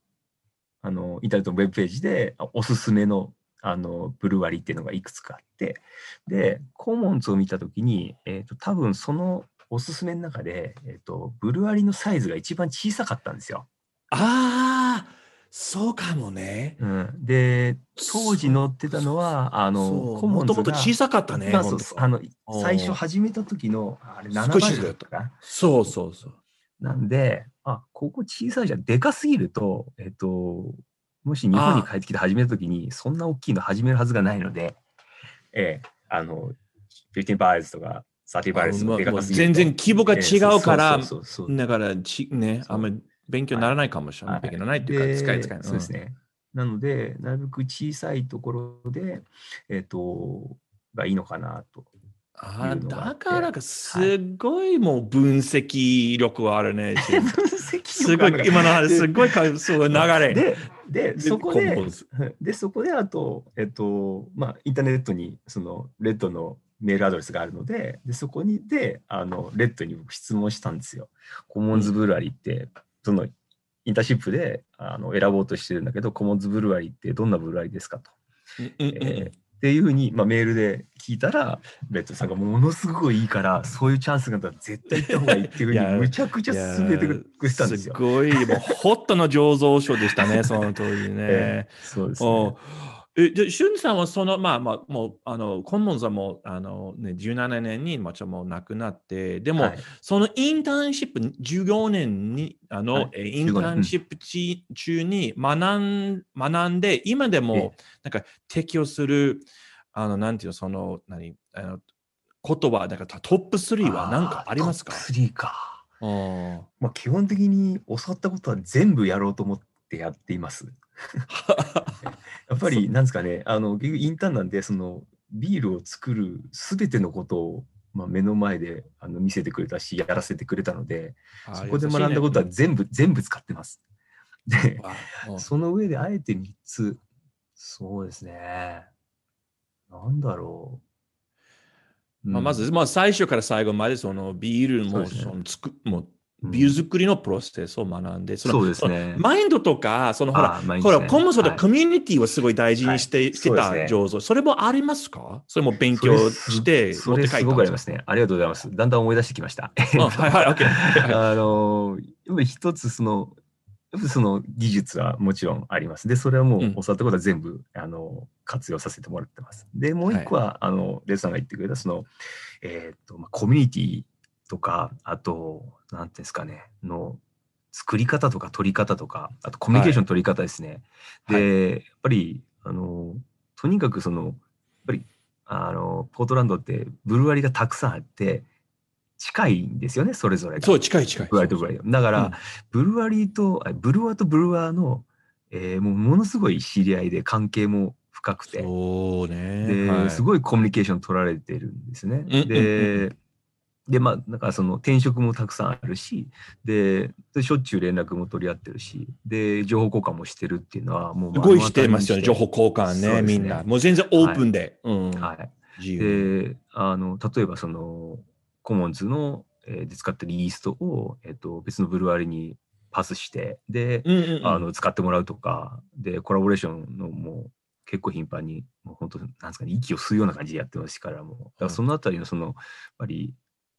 あの、インターネットのウェブページで、あおすすめの、あの、ブルワリーっていうのがいくつかあって、で、コモンズを見たときに、えっ、と、多分そのおすすめの中で、えっ、と、ブルワリーのサイズが一番小さかったんですよ。ああ、そうかもね。うん、で、当時載ってたのは、あの、コモもとンズがもと小さかったね。まあの最初始めた時のあれ7少し倍だったかな。そうそうそう。なんで、あ、ここ小さいじゃん。でかすぎると、えっと、もし日本に帰ってきて始めたときに、そんな大きいの始めるはずがないので、ええ、あの、15バイズとか30バイズとかでかかすぎると全然規模が違うからだからち、ね、あんまり勉強にならないかもしれない。はい勉強にならないっていうか、で使い使い。そうですね。なので、なるべく小さいところで、えっと、がいいのかなと。あだからか、すごいもう分析力はあるね。すすごい、今の話、すごいか、そう流れ。で、で、そこで で、そこであと、えっと、まあ、インターネットに、その、レッドのメールアドレスがあるので、で、そこにで、あの、レッドに僕質問したんですよ。コモンズブルワリーって、その、インターンシップであの選ぼうとしてるんだけど、コモンズブルワリーってどんなブルワリーですかと。えーっていうふうに、まあ、メールで聞いたら、レッドさんがものすごいいいから、そういうチャンスがあったら絶対行った方がいいっていうふうに、むちゃくちゃ勧めてくれたんですよ。すごい、もうホットの醸造所でしたね、その当時ねえ。ーそうですおね。えで、しゅんさんはその、まあまあ、もう、あの、コンモンズはもう、あの、ね、17年に、まあ、ちょっともう亡くなって、でも、はい。そのインターンシップ、14年に、あの、はい。えインターンシップち中に学ん学んで、今でえも、なんか、適用する、あの、なんていうの、その、何、あの、言葉、だからトップ3は何かありますか？トップ3か。あまあ、基本的に教わったことは全部やろうと思ってやっています。やっぱり、なんですかね、あの、インターンなんで、その、ビールを作るすべてのことを、まあ、目の前であの見せてくれたし、やらせてくれたので、ーそこで学んだことは全部、全部使ってます。で、その上であえて3つ、そうですね。なんだろう。まあ、まず、うん、まあ、最初から最後までそのビールもそのつくもううんビール作りのプロセスを学んで、そのそうですねマインドとか、そのほら、あーマインほら、コムソではいコミュニティをすごい大事にして,、はいしてたそうですね上手。それもありますか？それも勉強してそ持って帰ったれすごくありますすね。ありがとうございます。だんだん思い出してきました。はいはい、OK はいはい。あの一つそのその技術はもちろんあります。で、それはもううん教わったことは全部、あの活用させてもらってます。で、もう一個は、あのレイさんが言ってくれたその、えーっとまあ、コミュニティとか、あと、なんていうんですかね、の作り方とか取り方とか、あとコミュニケーションの取り方ですね。はいで、やっぱり、あのとにかくその、やっぱり、あのポートランドってブルワリがたくさんあって、近いんですよね、それぞれが。そう、近い近い。ブルワリーとブルワリー。だから、うんブルワリーと、あブルワーとブルワーの、えーもうものすごい知り合いで関係も深くて、そうね。で、はいすごいコミュニケーション取られてるんですね。で、で、まあ、だからその転職もたくさんあるし、で、でしょっちゅう連絡も取り合ってるし、で、情報交換もしてるっていうのは、もうすごいしてますよね、情報報交換ね、ねみんな。もう全然オープンで。うん。はい。自由に。で、あの、例えばその、コモンズの、えーで使ってるイーストを、えっ、と、別のブルワリにパスして、で、うんうんうんあの、使ってもらうとか、で、コラボレーションのもう結構頻繁に、もう本当、なんですかね、息を吸うような感じでやってますから、もう、だからそのあたりのその、やっぱり、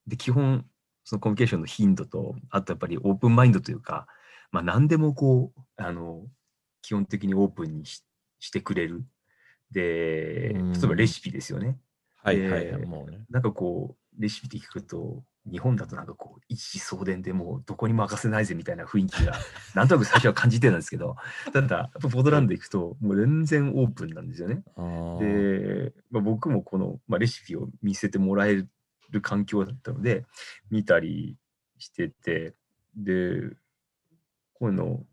で、基本、そのコミュニケーションの頻度と、あとやっぱりオープンマインドというか、まあ何でもこう、あの、基本的にオープンにししてくれる。で、うん例えばレシピですよね。はいではいはい、もうね。なんかこう、レシピって聞くと、日本だとなんかこう、一子相伝でもうどこにも任せないぜみたいな雰囲気が、なんとなく最初は感じてたんですけど、ただ、やっぱポートランド行くと、もう全然オープンなんですよね。で、まあ、僕もこの、まあ、レシピを見せてもらえる環境だったので、見たりしてて、で、こういうの、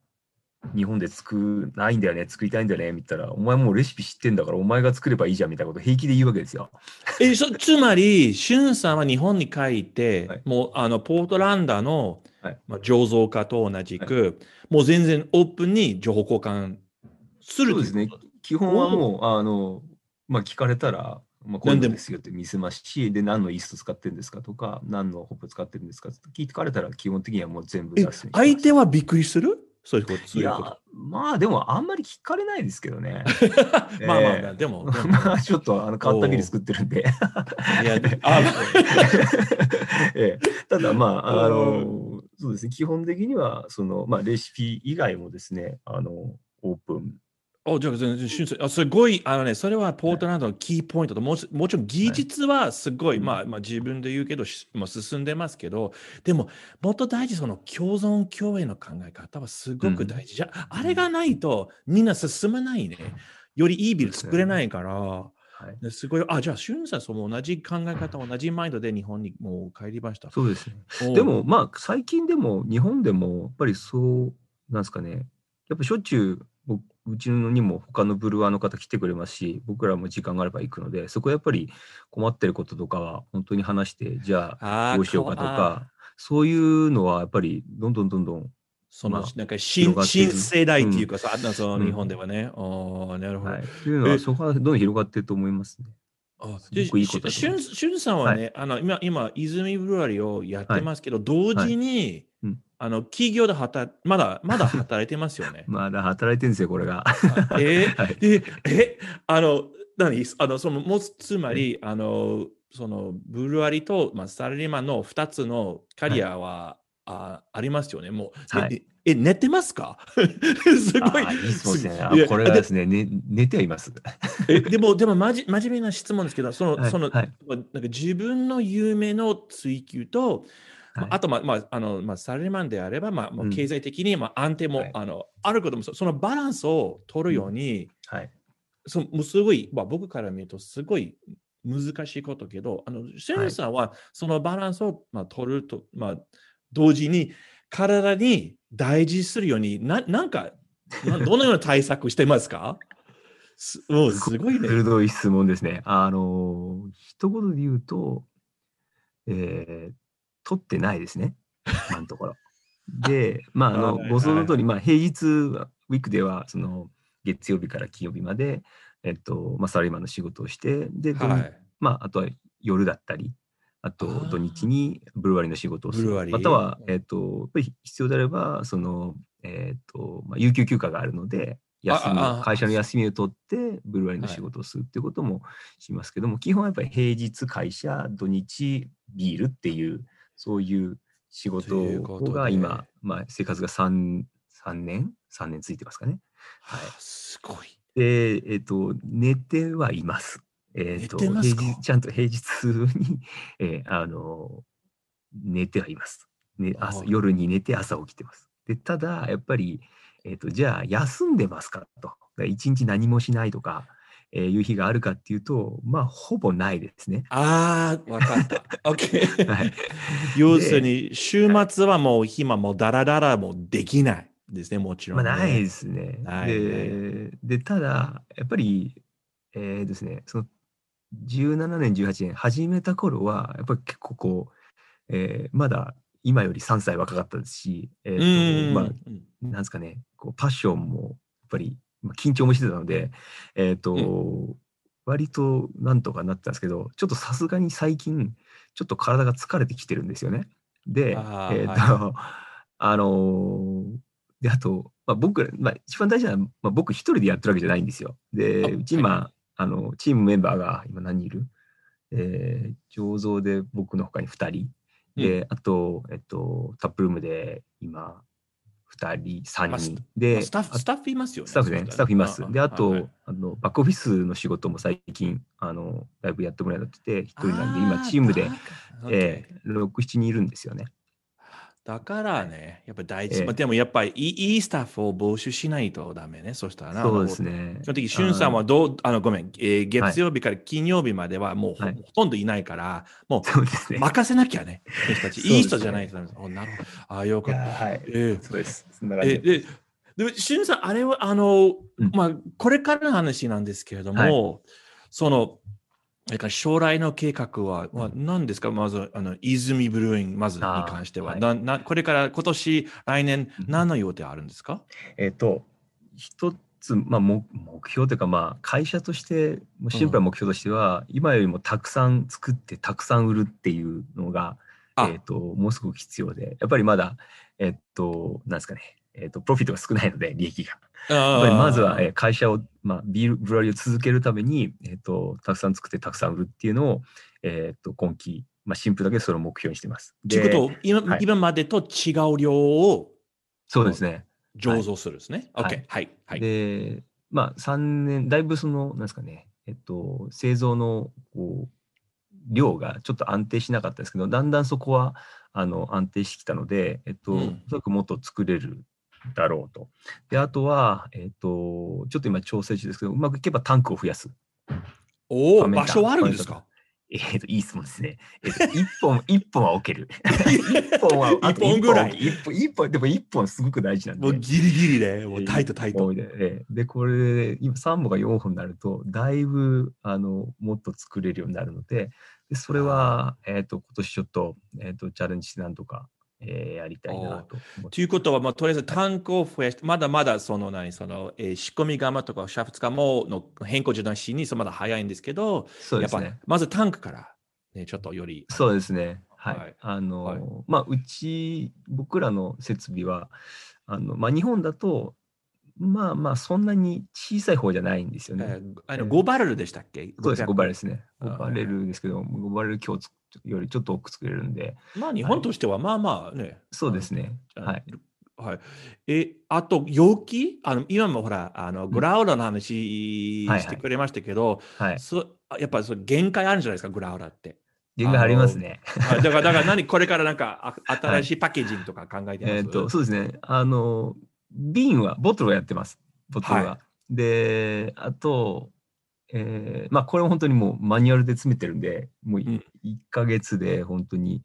日本で作らないんだよね、作りたいんだよね、みたいな、お前もうレシピ知ってんだから、お前が作ればいいじゃんみたいなこと平気で言うわけですよ。えそ つまり、しゅんさんは日本に帰って、はいもうあのポートランダの、はいまあ、醸造家と同じく、もう全然オープンに情報交換するそうですね。基本はもう、あの、まあ、聞かれたら、まあ、こういうのですよって見せますし、で、何のイースト使ってるんですかとか、何のホップ使ってるんですかって聞かれたら、基本的にはもう全部え出す相手はびっくりする？そういうこと。いや、まあでもあんまり聞かれないですけどね。まあまあまあ、ええでも、まあちょっとあの変わったビール作ってるんで。いや、あ、ええただまあ、あの、そうですね、基本的には、その、まあレシピ以外もですね、あの、オープン。おじゃあ全然しゅんさんあすごい、あのね、それはポートランドのキーポイントと、もちもちろん技術はすごい、うんまあ、まあ自分で言うけど、しもう進んでますけど、でも、もっと大事、その共存共栄の考え方はすごく大事。じゃあ、あれがないとみんな進まないね。よりいいビル作れないから、はい、ですごい、あ、じゃあ、しゅんさん、その同じ考え方、同じマインドで日本にもう帰りました。そうですね。でも、まあ、最近でも、日本でも、やっぱりそう、なんですかね、やっぱしょっちゅう、僕うちのにも他のブルワーの方来てくれますし、僕らも時間があれば行くので、そこやっぱり困ってることとかは、本当に話して、じゃあ、どうしようかとか、そういうのはやっぱり、どんどんどんどん、その、まあなんか新新世代っていうか、さあそのうん。日本ではね。おーなるほど。はい、というのは、えそこはどんどん広がってると思いますね。あすごくいいことだとしゅん思いましゅんさんはね、あの今、今、泉ブルワリーをやってますけど、同時に、うんあの企業で働まだ、まだ働いてますよね。まだ働いてるんですよ、これが。えはいえ、え、あの、何？あの、その、もうつまり、あの、その、ブルワリーと、まあ、サラリーマンの2つのキャリアは、あありますよね。もう、はいえ、え寝てますか？すごい。あーいい質問ですね。これはですね、ね寝てはいます。えでも、でもまじ、真面目な質問ですけど、その、はいその、はいなんか自分の夢の追求と、はい。あと、まあ、まあ、あの、まあ、サラリーマンであれば、まあ、経済的に、まあ、安定も、はい。あの、あることも、そそのバランスを取るように、はい。そもうすごい、まあ、僕から見ると、すごい難しいことけど、あの、シェンさんは、そのバランスを、まあ、取ると、まあ、同時に、体に大事するように、ななんか、などのような対策してますか？すもうすごいね。鋭い質問ですね。あの、一言で言うと、えー、取ってないですね。今のところ。で、まあ、あのはい、ご想像の通り、まあ、平日は、ウィークでは、その、月曜日から金曜日まで、えっと、まあ、サラリーマンの仕事をして、で、はい。まあ、あとは夜だったり、あと土日にブルワリーの仕事をする。または、うんえっ、と、やっぱり必要であれば、その、えっ、と、まあ、有給休暇があるので、休み会社の休みを取って、ブルワリーの仕事をするっていうこともしますけども、基本はやっぱり平日会社、土日ビールっていう、そういう仕と事が今、まあ、生活が3、三年 ?3 年ついてますかね。はいはあすごい。で、えっ、と、寝てはいます。えっ、と、寝てますか？平日、ちゃんと平日に、えーあの、寝てはいます。ね、朝あ夜に寝て朝起きてます。で、ただ、やっぱり、えっ、と、じゃあ、休んでますかと。一日何もしないとか、えーいう日があるかっていうと、まあ、ほぼないですね。ああ、わかった。OK はい。要するに、週末はもう暇もダラダラもできないですね、もちろん、ね。まあ、ないですね。でで、ただ、やっぱり、えーですね、その17年、18年、始めた頃は、やっぱり結構こう、えーまだ今より3歳若かったですし、えうー。まあ、うんなんですかね、こうパッションもやっぱり、まあ緊張もしてたので、えっ、と、割となんとかなったんですけど、ちょっとさすがに最近、ちょっと体が疲れてきてるんですよね。で、えっ、と、は あのーで、あと、まあ、僕ら、まあ、一番大事なのは、まあ、僕一人でやってるわけじゃないんですよ。で、あうちは今、あの、チームメンバーが今何人いる？えー、醸造で僕の他に2人。で、あと、えっと、タップルームで今、2人、3まあス人。まで、あスタッフ、あスタッフいますよね。スタッフね、スタッフいます。で、あと、はいあのバックオフィスの仕事も最近、あのだいぶやってもらえなくて、一人なんで、今、チームで、えー、6、7人いるんですよね。だからね、やっぱり第一、ええまあ、でもやっぱりいいいいスタッフを募集しないとダメね。そしたらな。そうですね。ね基。本的に、しゅんさんはどう、あの、ごめん、えー月曜日から金曜日まではもうほ,、はいとんどいないから、もそう任せなきゃね、人たち。いい人じゃないとダメです。おなるほど。ああ、よいかった。やはい。えそうです。そんなー感じえで、でも、しゅんさん、あれは、あの、うんまあ、これからの話なんですけれども、その、なんか将来の計画は、まあ、何ですか？まず、あの、泉ブルーイング、まずに関しては。はい。ななこれから今年、来年、うん。何の予定あるんですか？えっ、と、一つ、まあ、目目標というか、まあ、会社として、シンプルな目標としては、今よりもたくさん作って、たくさん売るっていうのが、あ。えっ、と、もうすごく必要で、やっぱりまだ、えっ、と、なんですかね、えっ、と、プロフィットが少ないので、利益が。やっぱりまずは、えー会社を、まあ、ビール、ブルワリーを続けるために、えっ、と、たくさん作って、たくさん売るっていうのを、えっ、と、今期、まあ、シンプルだけどそれを目標にしてます。ということを今,、はい今までと違う量をそうですね。醸造するんですね。はい OK。はい。はい。で、まあ、3年、だいぶその、なんですかね、えっと、製造の、こう、量がちょっと安定しなかったですけど、だんだんそこは、あの、安定してきたので、えっと、うんおそらくもっと作れるだろうと。で、あとは、えっと、ちょっと今調整中ですけど、うまくいけばタンクを増やす。おお、場所はあるんですか？えっと、いい質問ですね。えっと、一本、一本は置ける。一本は、あと一本ぐらい一本、一本、でも一本すごく大事なんで。もうギリギリで、もうタイトタイト。でええで、これ、今3本が4本になると、だいぶ、あの、もっと作れるようになるので、でそれは、えっ、と、今年ちょっと、えっ、と、チャレンジしてなんとか、えーやりたいなと。ということは、まあ、とりあえずタンクを増やして、まだまだその何、その、えー仕込み釜とかシャフト釜の変更じゃなしに、そのまだ早いんですけど、やっぱ、そうですね。まずタンクから、ね、ちょっとより。そうですね。はい。はいあの、はいまあ、うち、僕らの設備は、あの、まあ、日本だと、まあまあ、そんなに小さい方じゃないんですよね。えーあのえー5バレルでしたっけ？そうです、500 5バレルですね。あ5バレルですけど、5バレル今日よりちょっと多く作れるんで、まあ、日本としては、まあまあね。そうですね。あはい。はい。え、あと、容器あの今もほら、あのグラウラーの話はいはいしてくれましたけど、はい。そあやっぱりそ限界あるんじゃないですか、グラウラーって。限界ありますね。はいだから、だから何、これからなんかあ 新しいパッケージングとか考えてます、えっと、そうですね。あの、瓶は、ボトルはやってます。ボトルは。はで、あと、えーまあ、これも本当にもうマニュアルで詰めてるんで、もううん1ヶ月で本当に、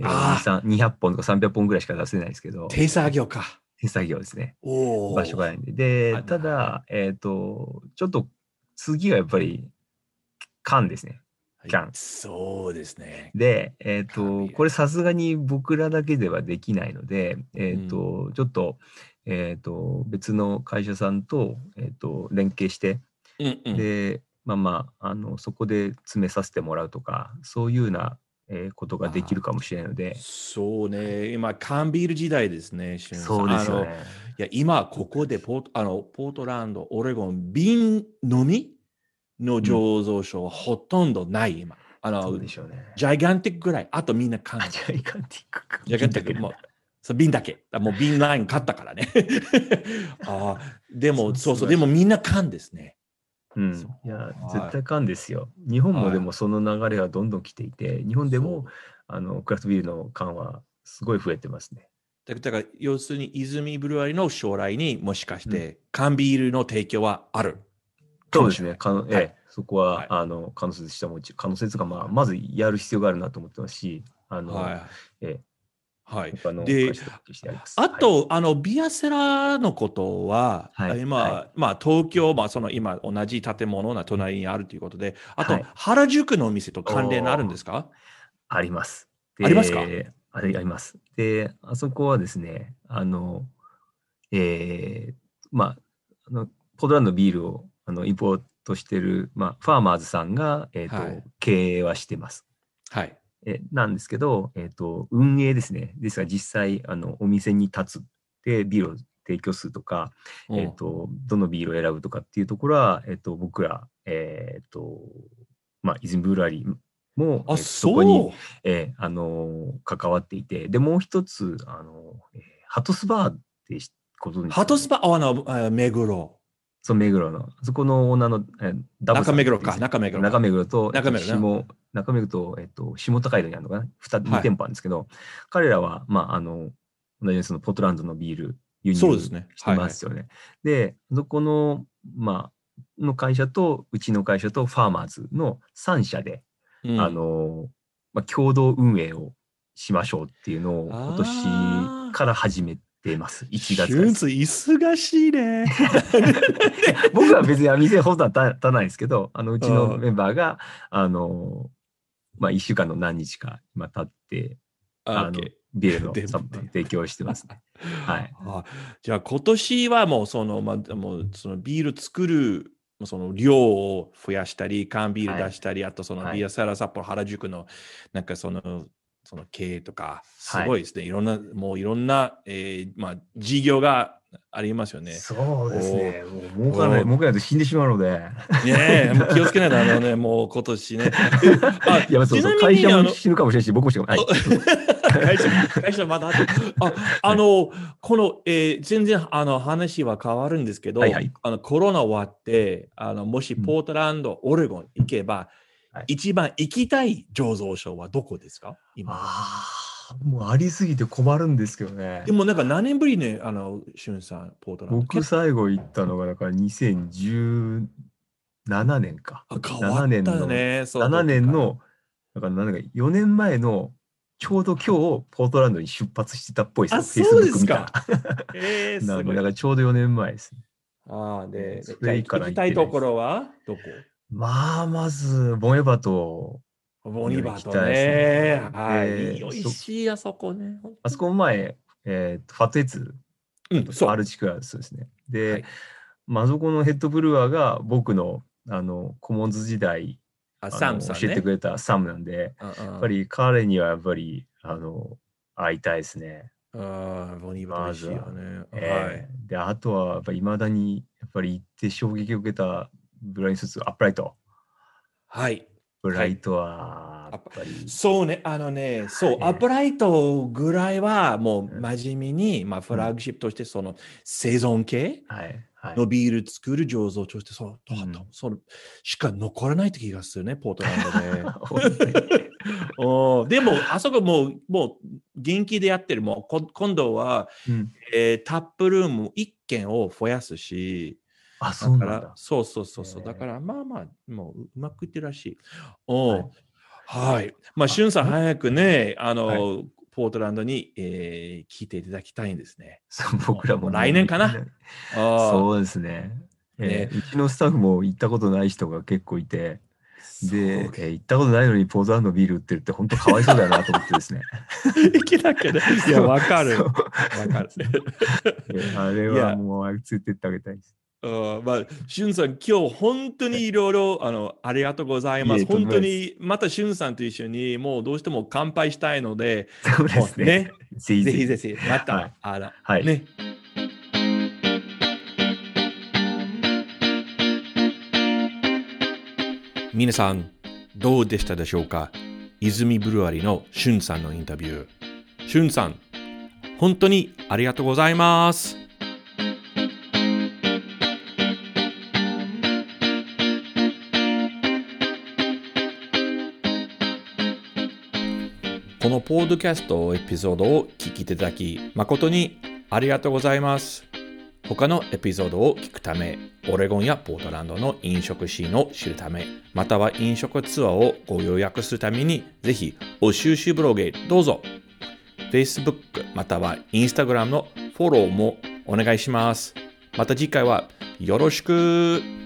えーあ2 3 200本とか300本ぐらいしか出せないですけど、手作業か。手作業ですね。場所がないんで。であ、ただ、えっ、と、ちょっと次はやっぱり缶ですね。キャンそうですね。で、えっ、ールこれさすがに僕らだけではできないので、えっ、と、ちょっと、えっ、と、別の会社さんと、えっ、と、連携して、うんうん、で、まあまあ、あの、そこで詰めさせてもらうとか、そういうような、えーことができるかもしれないので、そうね。今、缶ビール時代ですね。そうですね。いや、今、ここでポートあのポートランド、オレゴン、瓶のみの醸造所はほとんどない、今。あのそうでしょうね。ジャイガンティックぐらい。あとみんな缶。あジャイガンティックか。ジャイガンティック、もう、そう瓶だけ。あもう 瓶ライン買ったからね。ああ、でも、そうそう、でもみんな缶ですね。うん。いやはい、絶対缶ですよ。日本もはいでもその流れはどんどん来ていて、日本でもあのクラフトビールの缶はすごい増えてますね。だだから、要するに、泉ブルワリの将来にもしかして、缶ビールの提供はある。そうですね。可能ええ。はい。そこは、はい。あの可能性としてはもち可能性というか、まあ、まずやる必要があるなと思ってますし、あの、はい。えはい。他ので会社と発揮してあの、ビアセラのことは、はい今、はまあ、東京、まあ、その今、同じ建物が隣にあるということで、あと、はい原宿のお店と関連あるんですか？あります。ありますか？あります。で、あそこはですね、あの、えーまあ、あのポートランドビールをあのインポートしてる、まあ、ファーマーズさんが、えーとはい経営はしてます。はい。えなんですけど、えーと、運営ですね。ですが、実際、あのお店に立つで、ビールを提供するとか、えーと、どのビールを選ぶとかっていうところは、えーと、僕ら、えーとまあ、イズムブルアリーも、あ、えーそう。こにえーあのー関わっていて、で、もう一つ、あのーえーハトスバーっててことに。ハトスパ、あの、あ目黒。そう、目黒の。そこの女の、えダブさん。中目黒か、中目黒。中目黒と、中目黒ね下中目黒と、えっと、下高井戸にあるのかな？2, はい。店舗あるんですけど、彼らは、まあ、あの、同じようにそのポートランドのビール輸入そうですね。してますよね。で、そこの、まあ、の会社と、うちの会社とファーマーズの3社で、うん。あの、まあ、共同運営をしましょうっていうのを今年から始めてます。1月から忙しい ね。僕は別に店ほどは立たないですけど、あの、うちのうんメンバーが、あの、まあ、1週間の何日か今経って、あのビールのでサ提供してますね。はい。あじゃあ今年はもうその、まあ、もうそのビール作るその量を増やしたり、缶ビール出したり、あとそのはいビアサラ札幌原宿のなんかそのその経営とか、すはいごいですね。い、ろんな、もういろんな、えーまあ、事業がありますよね。そうですね。もう儲からない、お儲からないと死んでしまうので。ねえ、もう気をつけないとあのね、もう今年ね。あいや、そうそう。会社も死ぬかもしれないし、僕も死ぬかも。はい。会社、会社まだあとあ、あの、この、えー全然あの話は変わるんですけど、はいはいあのコロナ終わって、あのもしうんポートランド、オレゴン行けば、はい一番行きたい醸造所はどこですか？今。ああ、もうありすぎて困るんですけどねで。もなんか何年ぶりね、あの、しゅんさん、ポートランド。僕最後行ったのが、だから2017年か。あ変わったよね。そう7年。の、だから何年か、4年前の、ちょうど今日、ポートランドに出発してたっぽいですよ。あそうですか。えー、すごいなんでだからちょうど4年前ですね。あーで、それ以降行きたいところはどこ？まあ、まず、ボンエバと、ボニバーとね。ですねはい。で美味しいあそこね。あそこ前、えーとファットエッツ、うん、そう。アルチクラスですね。で、はいまあ、あそこのヘッドブルワーが僕の、あの、コモンズ時代、あサムさんね。教えてくれたサムなんで、ややっぱり彼にはやっぱり、あの、会いたいですね。ああ、ボニーバー美味しいよね。えーで、あとは、やっぱり未だに、やっぱり行って衝撃を受けたブラインスーツ、アップライト。はい。はい。ブライトは、やっぱり、そうね、あのね、そう、ええアップライトぐらいはもううん真面目に、まあ、フラッグシップとしてその生存系はい、はい。のビール作る醸造としてそう、うんそのしか残らないって気がするね、ポートランドで。おーでも、あそこもう、もう元気でやってる。もうこ今度は、うんえータップルーム1軒を増やすし、あ、そうなんだ。そうそうそうそう。だからまあまあ、もううまくいってるらしい。おはいうはい。まあ、しゅんさん、早くね、あの、はポートランドに、えー来ていただきたいんですね。そう僕らも来年かな？そうですね。えーうちのスタッフも行ったことない人が結構いて、で、えー行ったことないのにポートランドビール売ってるって本当かわいそうだよなと思ってですね。いけだけど、いや、わかる。わかる。えーあれは もうあれついてってあげたいです。うんまあ、しゅんさん、今日本当にいろいろあのありがとうございます。本当にまたしゅんさんと一緒にもうどうしても乾杯したいので、そうですね。ねぜひぜひ。ぜひぜひ、また、はいあら、はいね。皆さん、どうでしたでしょうか？泉ブルワリのしゅんさんのインタビュー。しゅんさん、本当にありがとうございます。このポッドキャストエピソードを聞きいただき誠にありがとうございます。他のエピソードを聞くため、オレゴンやポートランドの飲食シーンを知るため、または飲食ツアーをご予約するために、ぜひ、お収集ブログへどうぞ。Facebook または Instagram のフォローもお願いします。また次回はよろしく。